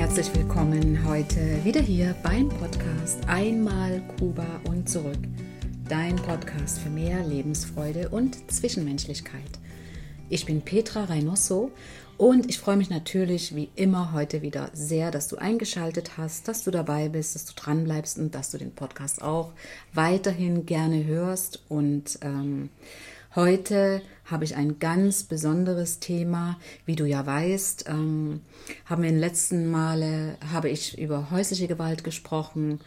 Herzlich willkommen heute wieder hier beim Podcast Einmal Kuba und zurück. Dein Podcast für mehr Lebensfreude und Zwischenmenschlichkeit. Ich bin Petra Reynoso und ich freue mich natürlich wie immer heute wieder sehr, dass du eingeschaltet hast, dass du dabei bist, dass du dran bleibst und dass du den Podcast auch weiterhin gerne hörst und ähm, Heute habe ich ein ganz besonderes Thema. Wie du ja weißt, ähm, haben wir in den letzten Male habe ich über häusliche Gewalt gesprochen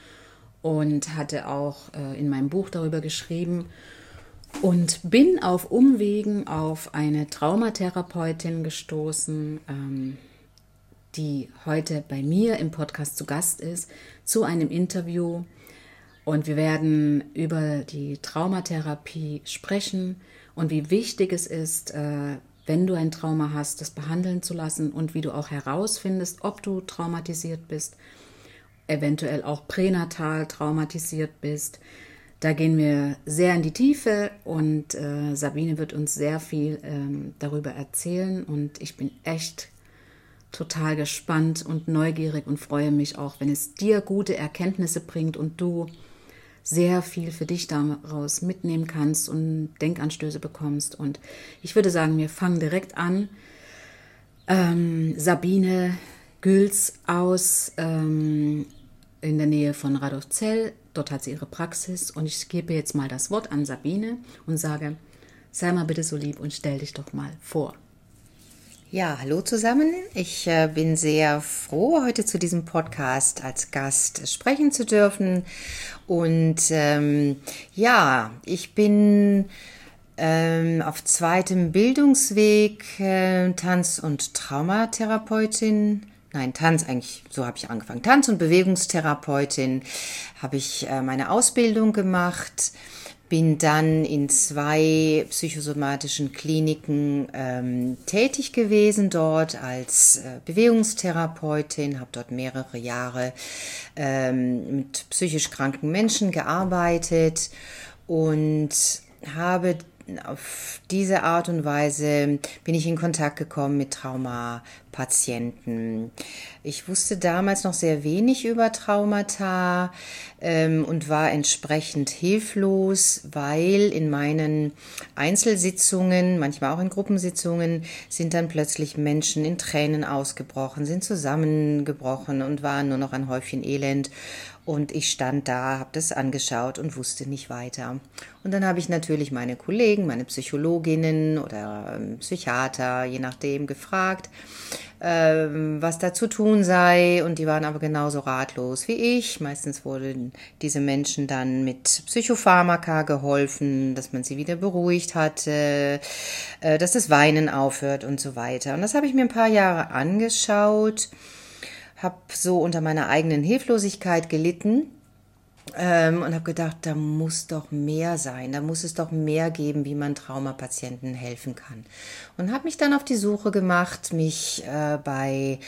und hatte auch äh, in meinem Buch darüber geschrieben und bin auf Umwegen auf eine Traumatherapeutin gestoßen, ähm, die heute bei mir im Podcast zu Gast ist, zu einem Interview. Und wir werden über die Traumatherapie sprechen, und wie wichtig es ist, äh, wenn du ein Trauma hast, das behandeln zu lassen und wie du auch herausfindest, ob du traumatisiert bist, eventuell auch pränatal traumatisiert bist. Da gehen wir sehr in die Tiefe und äh, Sabine wird uns sehr viel ähm, darüber erzählen und ich bin echt total gespannt und neugierig und freue mich auch, wenn es dir gute Erkenntnisse bringt und du sehr viel für dich daraus mitnehmen kannst und Denkanstöße bekommst. Und ich würde sagen, wir fangen direkt an. Ähm, Sabine Gülz aus ähm, in der Nähe von Radolfzell. Dort hat sie ihre Praxis und ich gebe jetzt mal das Wort an Sabine und sage, sei mal bitte so lieb und stell dich doch mal vor. Ja, hallo zusammen. Ich äh, bin sehr froh, heute zu diesem Podcast als Gast sprechen zu dürfen. Und ähm, ja, ich bin ähm, auf zweitem Bildungsweg äh, Tanz- und Traumatherapeutin. Nein, Tanz eigentlich, so habe ich angefangen. Tanz- und Bewegungstherapeutin habe ich äh, meine Ausbildung gemacht bin dann in zwei psychosomatischen Kliniken ähm, tätig gewesen dort als äh, Bewegungstherapeutin, habe dort mehrere Jahre ähm, mit psychisch kranken Menschen gearbeitet und habe auf diese Art und Weise bin ich in Kontakt gekommen mit Traumapatienten. Ich wusste damals noch sehr wenig über Traumata ähm, und war entsprechend hilflos, weil in meinen Einzelsitzungen, manchmal auch in Gruppensitzungen, sind dann plötzlich Menschen in Tränen ausgebrochen, sind zusammengebrochen und waren nur noch ein Häufchen Elend. Und ich stand da, habe das angeschaut und wusste nicht weiter. Und dann habe ich natürlich meine Kollegen, meine Psychologinnen oder ähm, Psychiater, je nachdem, gefragt, ähm, was da zu tun sei. Und die waren aber genauso ratlos wie ich. Meistens wurden diese Menschen dann mit Psychopharmaka geholfen, dass man sie wieder beruhigt hatte, äh, dass das Weinen aufhört und so weiter. Und das habe ich mir ein paar Jahre angeschaut habe so unter meiner eigenen Hilflosigkeit gelitten ähm, und habe gedacht, da muss doch mehr sein, da muss es doch mehr geben, wie man Traumapatienten helfen kann. Und habe mich dann auf die Suche gemacht, mich äh, bei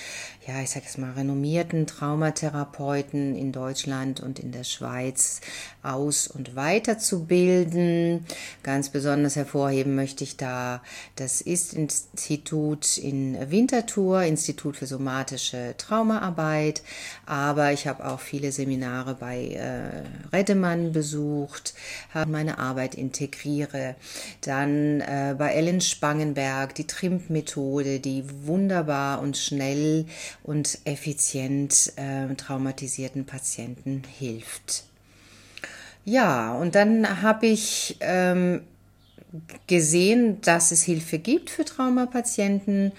ja, ich sage es mal, renommierten Traumatherapeuten in Deutschland und in der Schweiz aus- und weiterzubilden. Ganz besonders hervorheben möchte ich da das Ist-Institut in Winterthur, Institut für somatische Traumaarbeit. Aber ich habe auch viele Seminare bei äh, Redemann besucht, habe meine Arbeit integriere. Dann äh, bei Ellen Spangenberg die Trimp-Methode, die wunderbar und schnell und effizient äh, traumatisierten Patienten hilft. Ja, und dann habe ich ähm, gesehen, dass es Hilfe gibt für Traumapatienten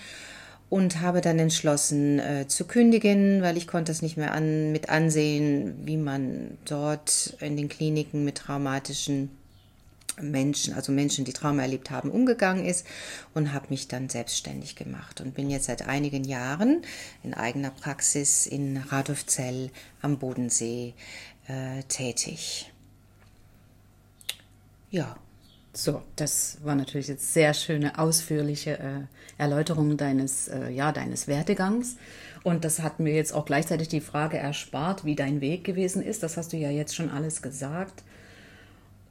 und habe dann entschlossen äh, zu kündigen, weil ich konnte es nicht mehr an, mit ansehen, wie man dort in den Kliniken mit traumatischen Menschen, also Menschen, die Trauma erlebt haben, umgegangen ist und habe mich dann selbstständig gemacht und bin jetzt seit einigen Jahren in eigener Praxis in Radolfzell am Bodensee äh, tätig. Ja. So, das war natürlich jetzt sehr schöne, ausführliche äh, Erläuterung deines, äh, ja, deines Werdegangs. Und das hat mir jetzt auch gleichzeitig die Frage erspart, wie dein Weg gewesen ist. Das hast du ja jetzt schon alles gesagt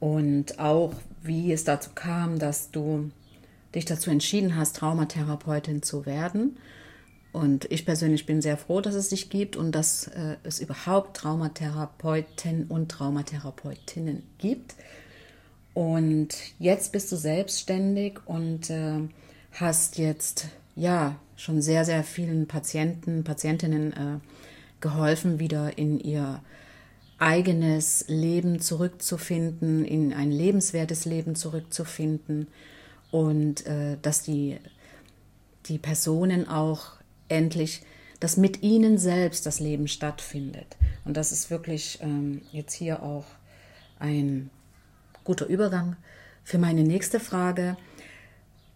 und auch wie es dazu kam, dass du dich dazu entschieden hast, Traumatherapeutin zu werden. Und ich persönlich bin sehr froh, dass es dich gibt und dass äh, es überhaupt Traumatherapeuten und Traumatherapeutinnen gibt. Und jetzt bist du selbstständig und äh, hast jetzt ja schon sehr, sehr vielen Patienten, Patientinnen äh, geholfen, wieder in ihr eigenes Leben zurückzufinden, in ein lebenswertes Leben zurückzufinden und äh, dass die, die Personen auch endlich, dass mit ihnen selbst das Leben stattfindet. Und das ist wirklich ähm, jetzt hier auch ein guter Übergang für meine nächste Frage.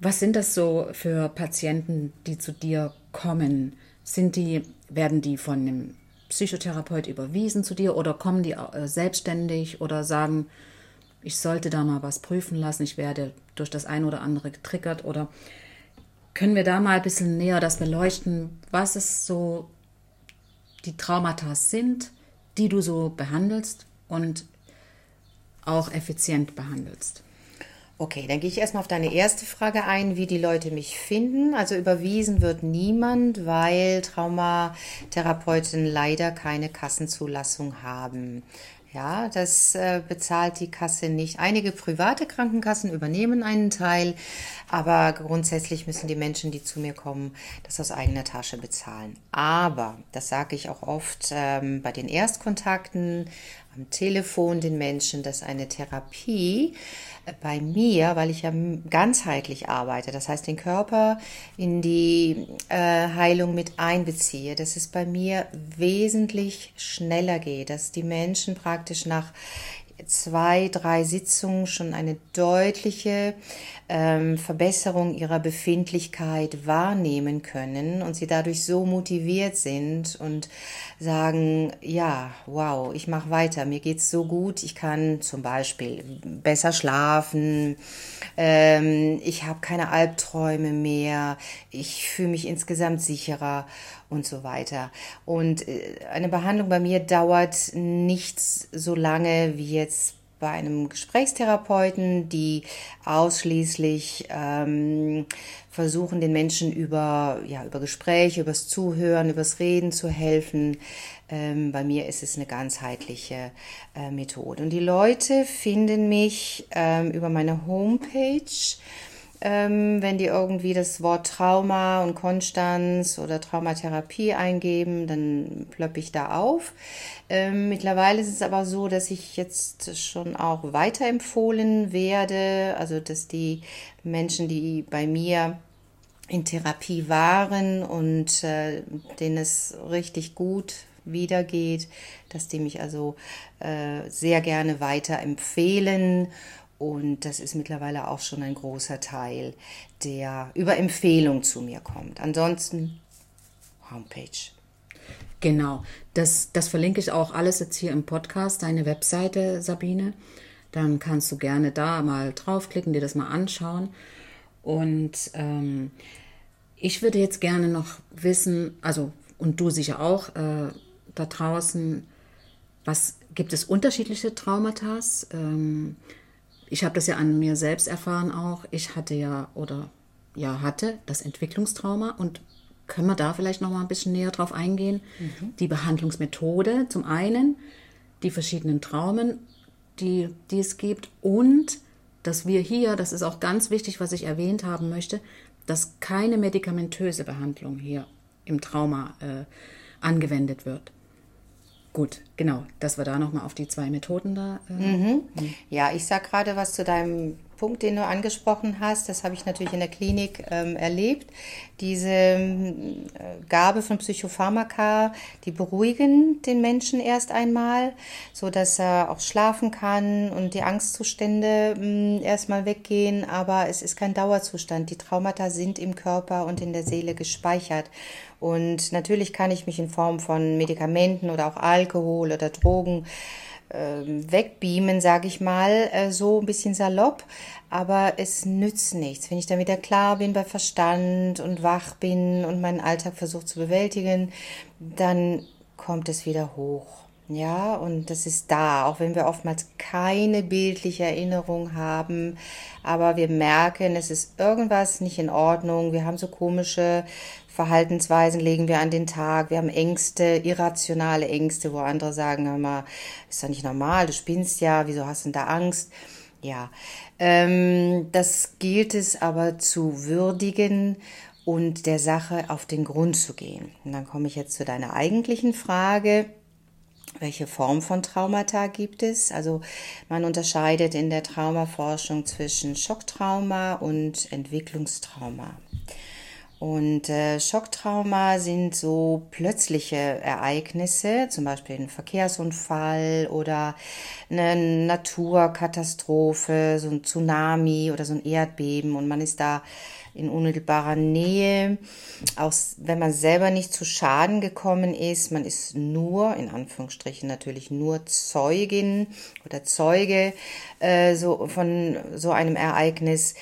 Was sind das so für Patienten, die zu dir kommen? Sind die, werden die von einem Psychotherapeut überwiesen zu dir oder kommen die äh, selbstständig oder sagen, ich sollte da mal was prüfen lassen, ich werde durch das eine oder andere getriggert oder können wir da mal ein bisschen näher das beleuchten, was es so die Traumata sind, die du so behandelst und auch effizient behandelst? Okay, dann gehe ich erstmal auf deine erste Frage ein, wie die Leute mich finden. Also überwiesen wird niemand, weil Traumatherapeuten leider keine Kassenzulassung haben. Ja, das äh, bezahlt die Kasse nicht. Einige private Krankenkassen übernehmen einen Teil, aber grundsätzlich müssen die Menschen, die zu mir kommen, das aus eigener Tasche bezahlen. Aber, das sage ich auch oft ähm, bei den Erstkontakten, am Telefon den Menschen, dass eine Therapie äh, bei mir, weil ich ja ganzheitlich arbeite, das heißt den Körper in die äh, Heilung mit einbeziehe, dass es bei mir wesentlich schneller geht, dass die Menschen praktisch nach zwei, drei Sitzungen schon eine deutliche ähm, Verbesserung ihrer Befindlichkeit wahrnehmen können und sie dadurch so motiviert sind und sagen, ja, wow, ich mache weiter, mir geht's so gut, ich kann zum Beispiel besser schlafen, ähm, ich habe keine Albträume mehr, ich fühle mich insgesamt sicherer und so weiter. Und äh, eine Behandlung bei mir dauert nicht so lange wie jetzt bei einem Gesprächstherapeuten, die ausschließlich ähm, versuchen, den Menschen über, ja, über Gespräche, übers Zuhören, übers Reden zu helfen. Ähm, bei mir ist es eine ganzheitliche äh, Methode. Und die Leute finden mich ähm, über meine Homepage ähm, wenn die irgendwie das Wort Trauma und Konstanz oder Traumatherapie eingeben, dann plöppe ich da auf. Ähm, mittlerweile ist es aber so, dass ich jetzt schon auch weiterempfohlen werde, also dass die Menschen, die bei mir in Therapie waren und äh, denen es richtig gut wiedergeht, dass die mich also äh, sehr gerne weiterempfehlen und das ist mittlerweile auch schon ein großer Teil, der über Empfehlung zu mir kommt. Ansonsten Homepage. Genau, das, das verlinke ich auch alles jetzt hier im Podcast, deine Webseite, Sabine. Dann kannst du gerne da mal draufklicken, dir das mal anschauen. Und ähm, ich würde jetzt gerne noch wissen, also und du sicher auch äh, da draußen, was gibt es unterschiedliche Traumata? Ähm, ich habe das ja an mir selbst erfahren auch. Ich hatte ja oder ja hatte das Entwicklungstrauma und können wir da vielleicht noch mal ein bisschen näher drauf eingehen? Mhm. Die Behandlungsmethode zum einen, die verschiedenen Traumen, die, die es gibt und dass wir hier, das ist auch ganz wichtig, was ich erwähnt haben möchte, dass keine medikamentöse Behandlung hier im Trauma äh, angewendet wird. Gut, genau, dass wir da nochmal auf die zwei Methoden da. Äh, mhm. Ja, ich sag gerade was zu deinem Punkt, den du angesprochen hast. Das habe ich natürlich in der Klinik ähm, erlebt. Diese äh, Gabe von Psychopharmaka, die beruhigen den Menschen erst einmal, so dass er auch schlafen kann und die Angstzustände äh, erstmal weggehen. Aber es ist kein Dauerzustand. Die Traumata sind im Körper und in der Seele gespeichert. Und natürlich kann ich mich in Form von Medikamenten oder auch Alkohol oder Drogen wegbeamen, sage ich mal, äh, so ein bisschen salopp. Aber es nützt nichts. Wenn ich dann wieder klar bin bei Verstand und wach bin und meinen Alltag versuche zu bewältigen, dann kommt es wieder hoch. Ja, und das ist da, auch wenn wir oftmals keine bildliche Erinnerung haben, aber wir merken, es ist irgendwas nicht in Ordnung. Wir haben so komische Verhaltensweisen legen wir an den Tag. Wir haben Ängste, irrationale Ängste, wo andere sagen, mal, ist doch nicht normal, du spinnst ja, wieso hast du denn da Angst? Ja, ähm, das gilt es aber zu würdigen und der Sache auf den Grund zu gehen. Und dann komme ich jetzt zu deiner eigentlichen Frage. Welche Form von Traumata gibt es? Also man unterscheidet in der Traumaforschung zwischen Schocktrauma und Entwicklungstrauma. Und äh, Schocktrauma sind so plötzliche Ereignisse, zum Beispiel ein Verkehrsunfall oder eine Naturkatastrophe, so ein Tsunami oder so ein Erdbeben und man ist da in unmittelbarer Nähe, auch wenn man selber nicht zu Schaden gekommen ist, man ist nur, in Anführungsstrichen natürlich nur Zeugin oder Zeuge äh, so von so einem Ereignis,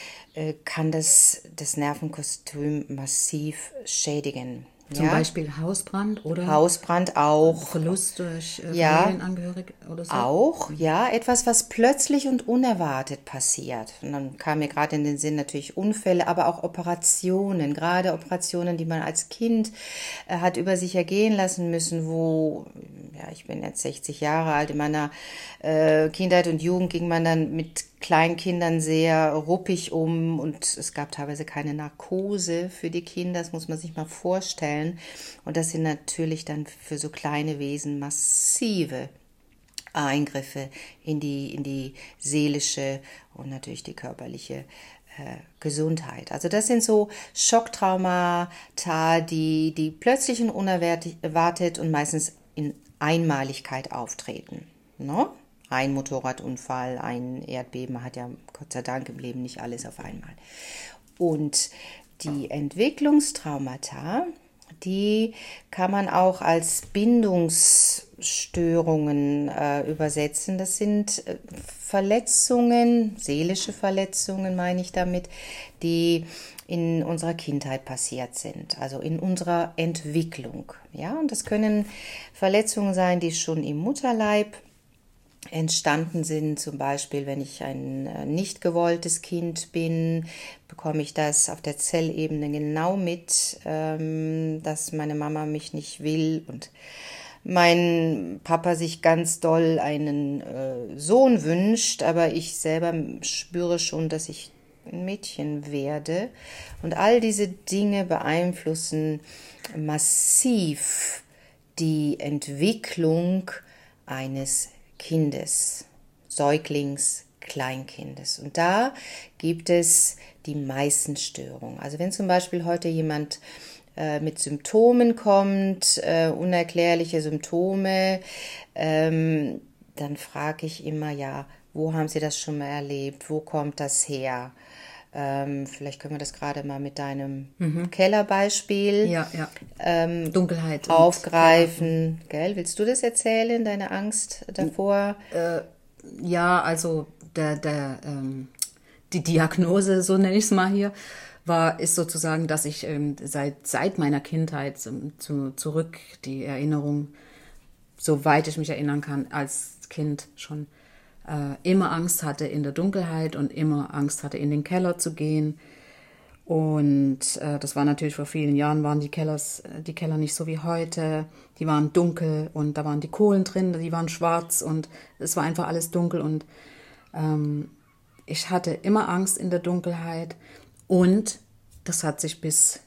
kann das das Nervenkostüm massiv schädigen. Zum ja? Beispiel Hausbrand oder? Hausbrand auch. Verlust durch äh, ja, Familienangehörige oder so? Auch, ja. Etwas, was plötzlich und unerwartet passiert. Und dann kam mir gerade in den Sinn natürlich Unfälle, aber auch Operationen. Gerade Operationen, die man als Kind äh, hat über sich ergehen lassen müssen, wo, ja, ich bin jetzt 60 Jahre alt, in meiner äh, Kindheit und Jugend ging man dann mit Kleinkindern sehr ruppig um und es gab teilweise keine Narkose für die Kinder, das muss man sich mal vorstellen. Und das sind natürlich dann für so kleine Wesen massive Eingriffe in die, in die seelische und natürlich die körperliche äh, Gesundheit. Also das sind so Schocktraumata, die, die plötzlich und unerwartet und meistens in Einmaligkeit auftreten. No? Ne? ein Motorradunfall, ein Erdbeben, hat ja Gott sei Dank im Leben nicht alles auf einmal. Und die Entwicklungstraumata, die kann man auch als Bindungsstörungen äh, übersetzen. Das sind äh, Verletzungen, seelische Verletzungen meine ich damit, die in unserer Kindheit passiert sind, also in unserer Entwicklung. Ja, und das können Verletzungen sein, die schon im Mutterleib entstanden sind. Zum Beispiel, wenn ich ein äh, nicht gewolltes Kind bin, bekomme ich das auf der Zellebene genau mit, ähm, dass meine Mama mich nicht will und mein Papa sich ganz doll einen äh, Sohn wünscht, aber ich selber spüre schon, dass ich ein Mädchen werde. Und all diese Dinge beeinflussen massiv die Entwicklung eines Kindes, Säuglings, Kleinkindes. Und da gibt es die meisten Störungen. Also wenn zum Beispiel heute jemand äh, mit Symptomen kommt, äh, unerklärliche Symptome, ähm, dann frage ich immer, ja, wo haben Sie das schon mal erlebt? Wo kommt das her? Ähm, vielleicht können wir das gerade mal mit deinem mhm. Kellerbeispiel ja, ja. Ähm, Dunkelheit aufgreifen. Und, Gell? Willst du das erzählen, deine Angst davor? Äh, ja, also der, der, ähm, die Diagnose, so nenne ich es mal hier, war, ist sozusagen, dass ich ähm, seit, seit meiner Kindheit zu, zurück die Erinnerung, soweit ich mich erinnern kann, als Kind schon immer Angst hatte in der Dunkelheit und immer Angst hatte, in den Keller zu gehen. Und äh, das war natürlich vor vielen Jahren, waren die, Kellers, äh, die Keller nicht so wie heute. Die waren dunkel und da waren die Kohlen drin, die waren schwarz und es war einfach alles dunkel. Und ähm, ich hatte immer Angst in der Dunkelheit und das hat sich bis,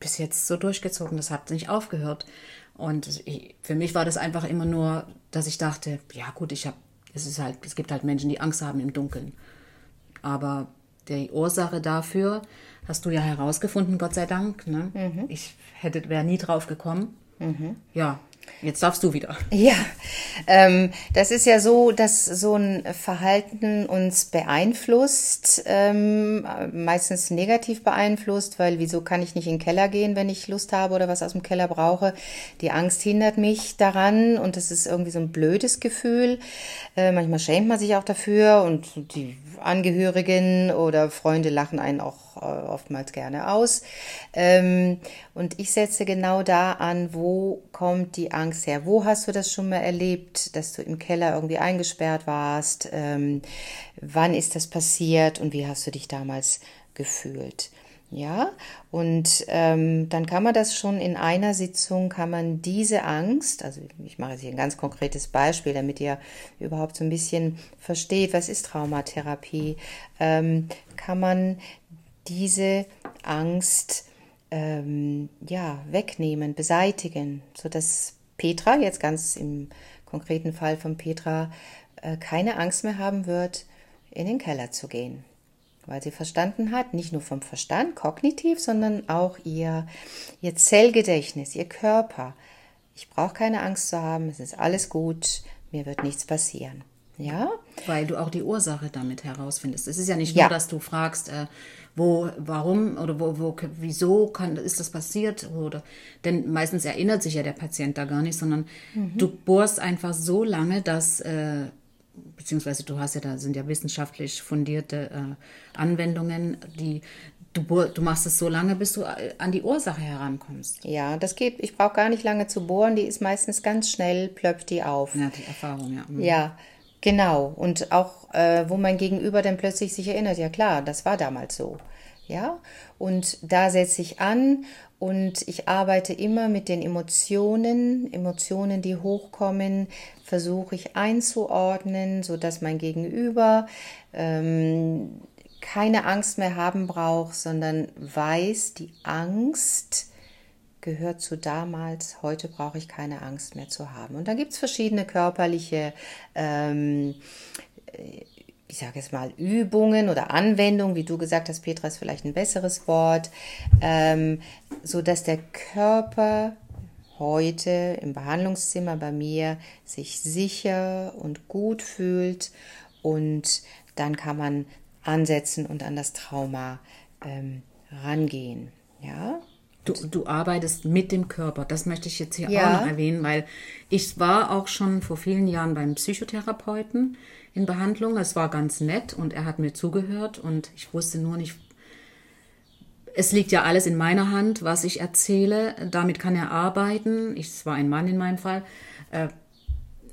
bis jetzt so durchgezogen, das hat nicht aufgehört. Und ich, für mich war das einfach immer nur, dass ich dachte, ja gut, ich habe es ist halt, es gibt halt Menschen, die Angst haben im Dunkeln. Aber die Ursache dafür hast du ja herausgefunden, Gott sei Dank. Ne? Mhm. Ich hätte, wäre nie drauf gekommen. Mhm. Ja, Jetzt darfst du wieder. Ja, ähm, das ist ja so, dass so ein Verhalten uns beeinflusst, ähm, meistens negativ beeinflusst, weil wieso kann ich nicht in den Keller gehen, wenn ich Lust habe oder was aus dem Keller brauche? Die Angst hindert mich daran und das ist irgendwie so ein blödes Gefühl. Äh, manchmal schämt man sich auch dafür und die Angehörigen oder Freunde lachen einen auch äh, oftmals gerne aus. Ähm, und ich setze genau da an, wo kommt die Angst her? Wo hast du das schon mal erlebt, dass du im Keller irgendwie eingesperrt warst? Ähm, wann ist das passiert und wie hast du dich damals gefühlt? Ja, und ähm, dann kann man das schon in einer Sitzung, kann man diese Angst, also ich mache jetzt hier ein ganz konkretes Beispiel, damit ihr überhaupt so ein bisschen versteht, was ist Traumatherapie, ähm, kann man diese Angst ähm, ja, wegnehmen, beseitigen, sodass Petra, jetzt ganz im konkreten Fall von Petra, äh, keine Angst mehr haben wird, in den Keller zu gehen weil sie verstanden hat, nicht nur vom Verstand, kognitiv, sondern auch ihr, ihr Zellgedächtnis, ihr Körper. Ich brauche keine Angst zu haben, es ist alles gut, mir wird nichts passieren. Ja? Weil du auch die Ursache damit herausfindest. Es ist ja nicht nur, ja. dass du fragst, äh, wo, warum oder wo, wo, wieso kann, ist das passiert oder, denn meistens erinnert sich ja der Patient da gar nicht, sondern mhm. du bohrst einfach so lange, dass äh, beziehungsweise du hast ja da sind ja wissenschaftlich fundierte äh, Anwendungen, die du, du machst es so lange, bis du äh, an die Ursache herankommst. Ja, das geht. Ich brauche gar nicht lange zu bohren. Die ist meistens ganz schnell, plöppt die auf. Ja, die Erfahrung, ja. Mhm. Ja, genau. Und auch, äh, wo mein Gegenüber dann plötzlich sich erinnert, ja klar, das war damals so. Ja, und da setze ich an und ich arbeite immer mit den Emotionen, Emotionen, die hochkommen, versuche ich einzuordnen, so dass mein Gegenüber ähm, keine Angst mehr haben braucht, sondern weiß, die Angst gehört zu damals, heute brauche ich keine Angst mehr zu haben. Und da gibt es verschiedene körperliche ähm, ich sage jetzt mal, Übungen oder Anwendungen, wie du gesagt hast, Petra ist vielleicht ein besseres Wort, ähm, so der Körper heute im Behandlungszimmer bei mir sich sicher und gut fühlt und dann kann man ansetzen und an das Trauma ähm, rangehen. Ja. Du, du arbeitest mit dem Körper. Das möchte ich jetzt hier ja. auch noch erwähnen, weil ich war auch schon vor vielen Jahren beim Psychotherapeuten in Behandlung. Es war ganz nett und er hat mir zugehört und ich wusste nur nicht, es liegt ja alles in meiner Hand, was ich erzähle. Damit kann er arbeiten. Ich, es war ein Mann in meinem Fall. Äh,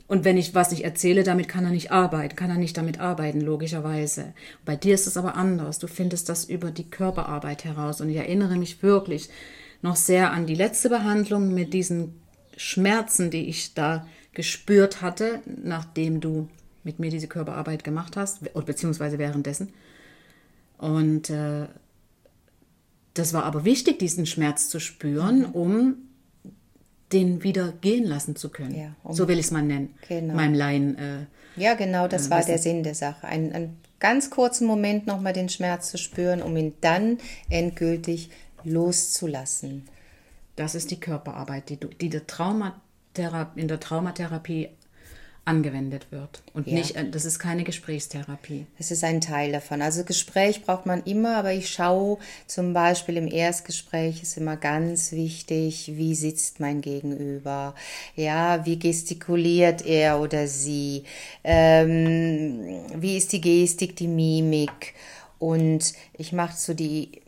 und wenn ich was nicht erzähle, damit kann er nicht arbeiten, kann er nicht damit arbeiten, logischerweise. Bei dir ist es aber anders. Du findest das über die Körperarbeit heraus. Und ich erinnere mich wirklich noch sehr an die letzte Behandlung mit diesen Schmerzen, die ich da gespürt hatte, nachdem du mit mir diese Körperarbeit gemacht hast, beziehungsweise währenddessen. Und äh, das war aber wichtig, diesen Schmerz zu spüren, mhm. um den wieder gehen lassen zu können. Ja, um, so will ich es mal nennen. Genau. Meinem Laien. Äh, ja, genau, das äh, war der Sinn der Sache. Ein, einen ganz kurzen Moment nochmal den Schmerz zu spüren, um ihn dann endgültig loszulassen. Das ist die Körperarbeit, die, du, die der in der Traumatherapie angewendet wird. Und ja. nicht, äh, das ist keine Gesprächstherapie. Es ist ein Teil davon. Also Gespräch braucht man immer, aber ich schaue zum Beispiel im Erstgespräch ist immer ganz wichtig, wie sitzt mein Gegenüber, ja, wie gestikuliert er oder sie, ähm, wie ist die Gestik, die Mimik. Und ich mache so die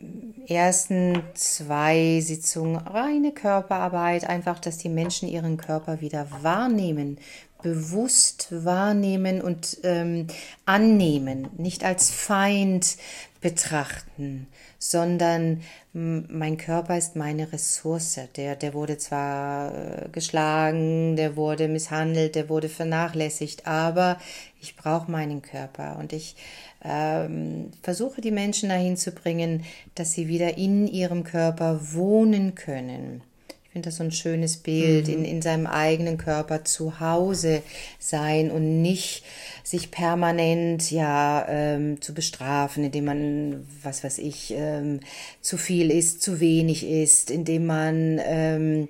ersten zwei Sitzungen reine Körperarbeit, einfach, dass die Menschen ihren Körper wieder wahrnehmen, bewusst wahrnehmen und ähm, annehmen, nicht als Feind betrachten, sondern mein Körper ist meine Ressource. Der, der wurde zwar äh, geschlagen, der wurde misshandelt, der wurde vernachlässigt, aber ich brauche meinen Körper und ich ähm, versuche die Menschen dahin zu bringen, dass sie wieder in ihrem Körper wohnen können finde das so ein schönes Bild, mhm. in, in seinem eigenen Körper zu Hause sein und nicht sich permanent ja ähm, zu bestrafen, indem man, was weiß ich, ähm, zu viel isst, zu wenig isst, indem man ähm,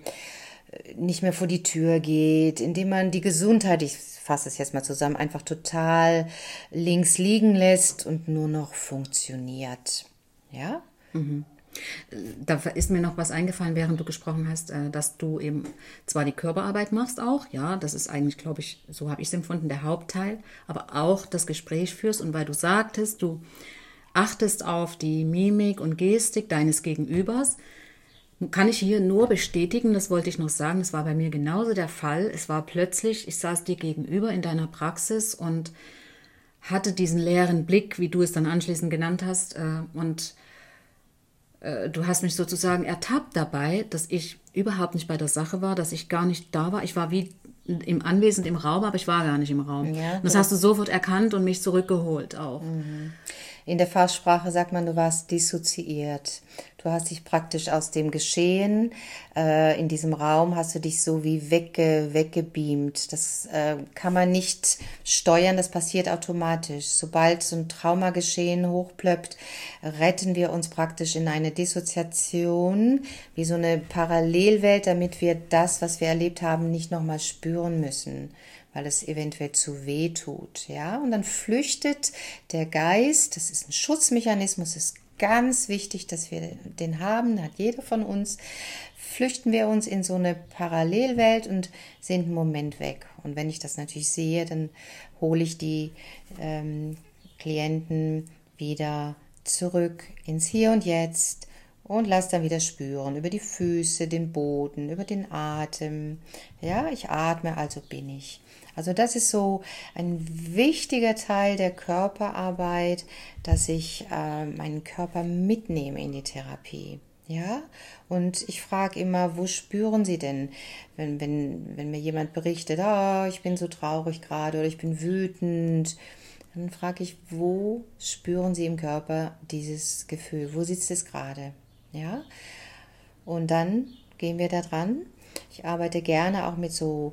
nicht mehr vor die Tür geht, indem man die Gesundheit, ich fasse es jetzt mal zusammen, einfach total links liegen lässt und nur noch funktioniert. Ja? Mhm. Da ist mir noch was eingefallen, während du gesprochen hast, äh, dass du eben zwar die Körperarbeit machst auch, ja, das ist eigentlich, glaube ich, so habe ich es empfunden, der Hauptteil, aber auch das Gespräch führst und weil du sagtest, du achtest auf die Mimik und Gestik deines Gegenübers, kann ich hier nur bestätigen, das wollte ich noch sagen, das war bei mir genauso der Fall. Es war plötzlich, ich saß dir gegenüber in deiner Praxis und hatte diesen leeren Blick, wie du es dann anschließend genannt hast, äh, und äh, du hast mich sozusagen ertappt dabei, dass ich überhaupt nicht bei der Sache war, dass ich gar nicht da war. Ich war wie im Anwesend im Raum, aber ich war gar nicht im Raum. Ja, das hast du sofort erkannt und mich zurückgeholt auch. Mhm. In der Fachsprache sagt man, du warst dissoziiert. Du hast dich praktisch aus dem Geschehen äh, in diesem Raum, hast du dich so wie wegge, weggebeamt. Das äh, kann man nicht steuern, das passiert automatisch. Sobald so ein Traumageschehen hochplöppt, retten wir uns praktisch in eine Dissoziation, wie so eine Parallelwelt, damit wir das, was wir erlebt haben, nicht nochmal spüren müssen weil es eventuell zu weh tut, ja? Und dann flüchtet der Geist, das ist ein Schutzmechanismus, ist ganz wichtig, dass wir den haben, hat jeder von uns, flüchten wir uns in so eine Parallelwelt und sind einen Moment weg. Und wenn ich das natürlich sehe, dann hole ich die ähm, Klienten wieder zurück ins Hier und Jetzt und lass dann wieder spüren über die Füße, den Boden, über den Atem. Ja, ich atme, also bin ich. Also das ist so ein wichtiger Teil der Körperarbeit, dass ich äh, meinen Körper mitnehme in die Therapie. Ja, und ich frage immer, wo spüren Sie denn, wenn, wenn, wenn mir jemand berichtet, oh, ich bin so traurig gerade oder ich bin wütend, dann frage ich, wo spüren Sie im Körper dieses Gefühl? Wo sitzt es gerade? Ja, und dann gehen wir da dran. Ich arbeite gerne auch mit so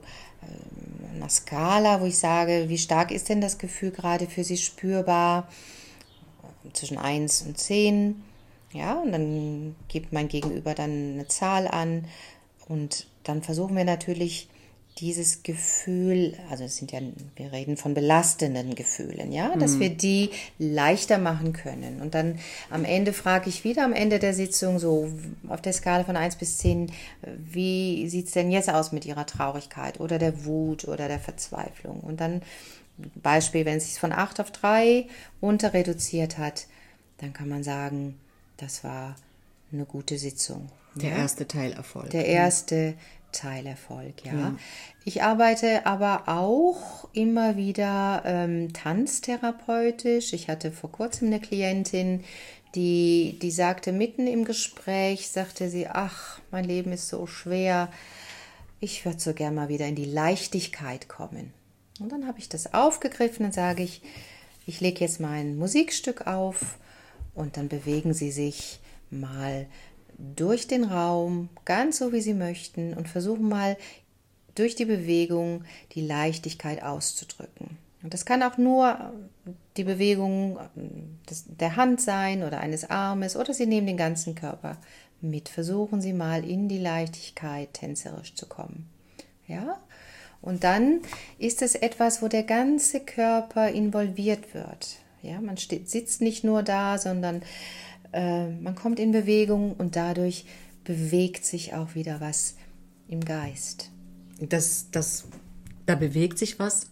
einer Skala, wo ich sage, wie stark ist denn das Gefühl gerade für Sie spürbar? Zwischen 1 und 10. Ja, und dann gibt mein Gegenüber dann eine Zahl an und dann versuchen wir natürlich dieses Gefühl, also es sind ja, wir reden von belastenden Gefühlen, ja, dass mhm. wir die leichter machen können. Und dann am Ende frage ich wieder am Ende der Sitzung so auf der Skala von 1 bis 10, wie sieht es denn jetzt aus mit Ihrer Traurigkeit oder der Wut oder der Verzweiflung? Und dann Beispiel, wenn es sich von 8 auf 3 runter reduziert hat, dann kann man sagen, das war eine gute Sitzung. Der ja? erste Teilerfolg. Der erste Teilerfolg, ja. ja. Ich arbeite aber auch immer wieder ähm, tanztherapeutisch. Ich hatte vor kurzem eine Klientin, die, die sagte mitten im Gespräch, sagte sie, ach, mein Leben ist so schwer, ich würde so gern mal wieder in die Leichtigkeit kommen. Und dann habe ich das aufgegriffen und sage ich, ich lege jetzt mein Musikstück auf und dann bewegen Sie sich mal durch den Raum, ganz so wie Sie möchten und versuchen mal durch die Bewegung die Leichtigkeit auszudrücken. Und das kann auch nur die Bewegung der Hand sein oder eines Armes oder Sie nehmen den ganzen Körper mit. Versuchen Sie mal in die Leichtigkeit tänzerisch zu kommen. Ja? Und dann ist es etwas, wo der ganze Körper involviert wird. Ja, man steht, sitzt nicht nur da, sondern äh, man kommt in Bewegung und dadurch bewegt sich auch wieder was im Geist. Das, das, da bewegt sich was,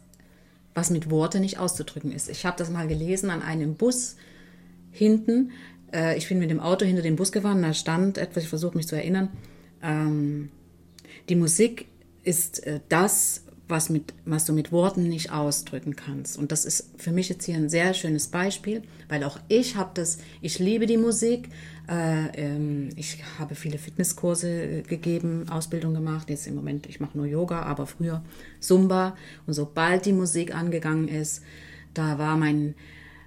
was mit Worten nicht auszudrücken ist. Ich habe das mal gelesen an einem Bus hinten. Äh, ich bin mit dem Auto hinter dem Bus gefahren, da stand etwas, ich versuche mich zu erinnern. Ähm, die Musik ist äh, das, was, mit, was du mit Worten nicht ausdrücken kannst. Und das ist für mich jetzt hier ein sehr schönes Beispiel, weil auch ich habe das, ich liebe die Musik. Äh, ähm, ich habe viele Fitnesskurse äh, gegeben, Ausbildung gemacht. Jetzt im Moment, ich mache nur Yoga, aber früher Zumba. Und sobald die Musik angegangen ist, da war mein,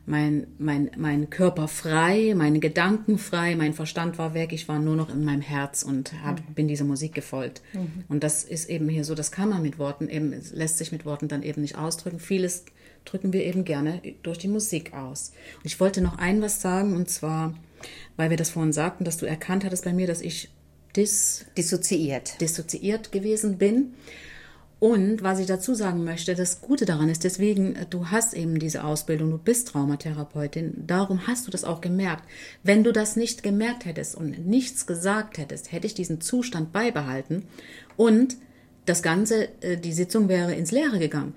mein, mein, mein Körper frei, meine Gedanken frei, mein Verstand war weg, ich war nur noch in meinem Herz und hab, mhm. bin dieser Musik gefolgt. Mhm. Und das ist eben hier so, das kann man mit Worten eben, lässt sich mit Worten dann eben nicht ausdrücken. Vieles drücken wir eben gerne durch die Musik aus. Und ich wollte noch ein was sagen, und zwar, weil wir das vorhin sagten, dass du erkannt hattest bei mir, dass ich dis dissoziiert. dissoziiert gewesen bin. Und was ich dazu sagen möchte, das Gute daran ist, deswegen, äh, du hast eben diese Ausbildung, du bist Traumatherapeutin, darum hast du das auch gemerkt. Wenn du das nicht gemerkt hättest und nichts gesagt hättest, hätte ich diesen Zustand beibehalten und das Ganze, äh, die Sitzung wäre ins Leere gegangen.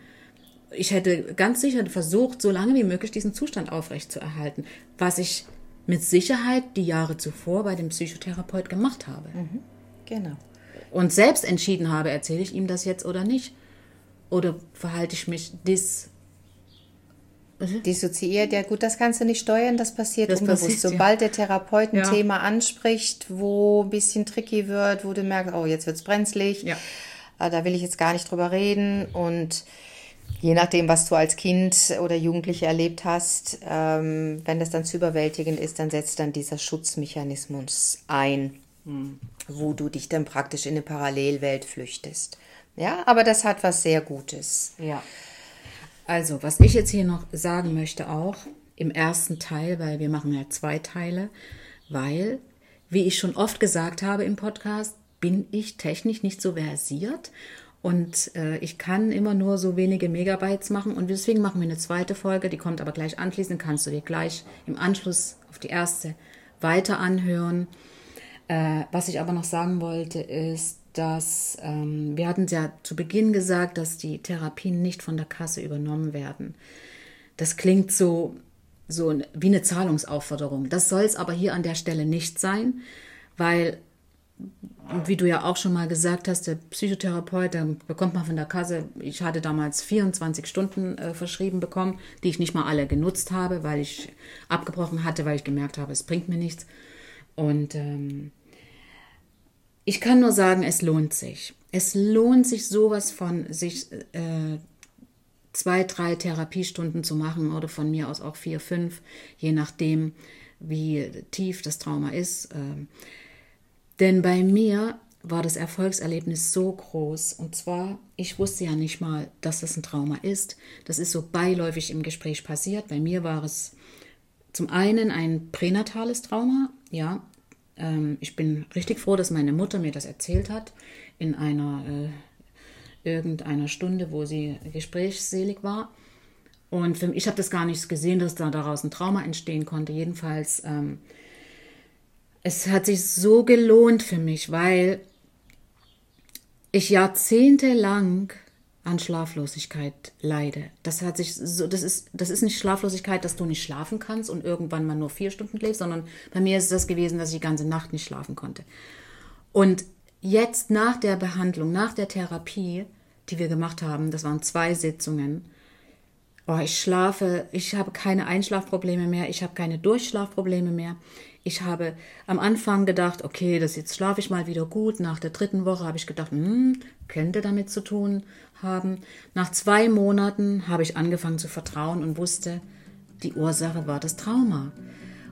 Ich hätte ganz sicher versucht, so lange wie möglich diesen Zustand aufrechtzuerhalten, was ich mit Sicherheit die Jahre zuvor bei dem Psychotherapeut gemacht habe. Mhm, genau und selbst entschieden habe, erzähle ich ihm das jetzt oder nicht? Oder verhalte ich mich dis. Dissoziiert, ja gut, das kannst du nicht steuern, das passiert Das unbewusst. passiert, ja. Sobald der Therapeut ein Ja. Thema anspricht, wo ein bisschen tricky wird, wo du merkst, oh, jetzt wird's brenzlig, Ja. äh, da will ich jetzt gar nicht drüber reden und je nachdem, was du als Kind oder Jugendliche erlebt hast, ähm, wenn das dann zu überwältigend ist, dann setzt dann dieser Schutzmechanismus ein, wo du dich dann praktisch in eine Parallelwelt flüchtest. Ja, aber das hat was sehr Gutes. Ja. Also, was ich jetzt hier noch sagen möchte, auch im ersten Teil, weil wir machen ja zwei Teile, weil, wie ich schon oft gesagt habe im Podcast, bin ich technisch nicht so versiert und äh, ich kann immer nur so wenige Megabytes machen und deswegen machen wir eine zweite Folge, die kommt aber gleich anschließend, kannst du dir gleich im Anschluss auf die erste weiter anhören. Äh, was ich aber noch sagen wollte, ist, dass ähm, wir hatten ja zu Beginn gesagt, dass die Therapien nicht von der Kasse übernommen werden. Das klingt so, so wie eine Zahlungsaufforderung. Das soll es aber hier an der Stelle nicht sein, weil, wie du ja auch schon mal gesagt hast, der Psychotherapeut, der bekommt man von der Kasse, ich hatte damals 24 Stunden äh, verschrieben bekommen, die ich nicht mal alle genutzt habe, weil ich abgebrochen hatte, weil ich gemerkt habe, es bringt mir nichts. Und ähm, ich kann nur sagen, es lohnt sich. Es lohnt sich sowas von, sich äh, zwei, drei Therapiestunden zu machen oder von mir aus auch vier, fünf, je nachdem, wie tief das Trauma ist. Ähm, denn bei mir war das Erfolgserlebnis so groß. Und zwar, ich wusste ja nicht mal, dass das ein Trauma ist. Das ist so beiläufig im Gespräch passiert. Bei mir war es zum einen ein pränatales Trauma. Ja, ähm, ich bin richtig froh, dass meine Mutter mir das erzählt hat in einer äh, irgendeiner Stunde, wo sie gesprächsselig war. Und für, ich habe das gar nicht gesehen, dass da daraus ein Trauma entstehen konnte. Jedenfalls, ähm, es hat sich so gelohnt für mich, weil ich jahrzehntelang an Schlaflosigkeit leide. Das hat sich so, das ist, das ist nicht Schlaflosigkeit, dass du nicht schlafen kannst und irgendwann mal nur vier Stunden schläfst, sondern bei mir ist das gewesen, dass ich die ganze Nacht nicht schlafen konnte. Und jetzt nach der Behandlung, nach der Therapie, die wir gemacht haben, das waren zwei Sitzungen, oh, ich schlafe, ich habe keine Einschlafprobleme mehr, ich habe keine Durchschlafprobleme mehr. Ich habe am Anfang gedacht, okay, das jetzt schlafe ich mal wieder gut. Nach der dritten Woche habe ich gedacht, hm, könnte damit zu tun haben. Nach zwei Monaten habe ich angefangen zu vertrauen und wusste, die Ursache war das Trauma.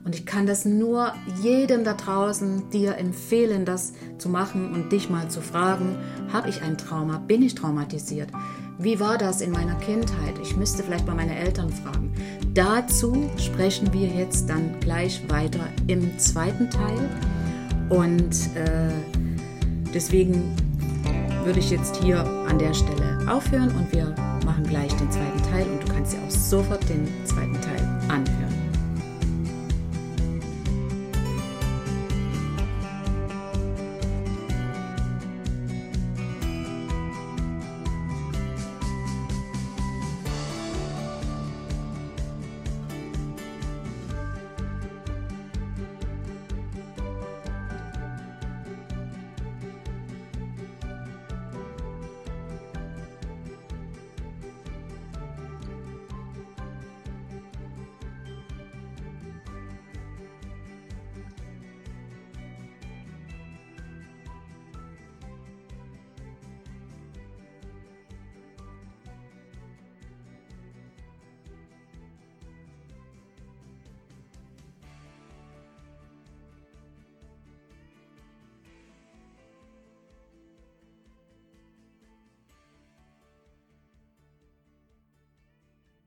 Und ich kann das nur jedem da draußen dir empfehlen, das zu machen und dich mal zu fragen, habe ich ein Trauma? Bin ich traumatisiert? Wie war das in meiner Kindheit? Ich müsste vielleicht bei meinen Eltern fragen. Dazu sprechen wir jetzt dann gleich weiter im zweiten Teil. Und äh, deswegen würde ich jetzt hier an der Stelle aufhören und wir machen gleich den zweiten Teil und du kannst dir auch sofort den zweiten Teil anhören.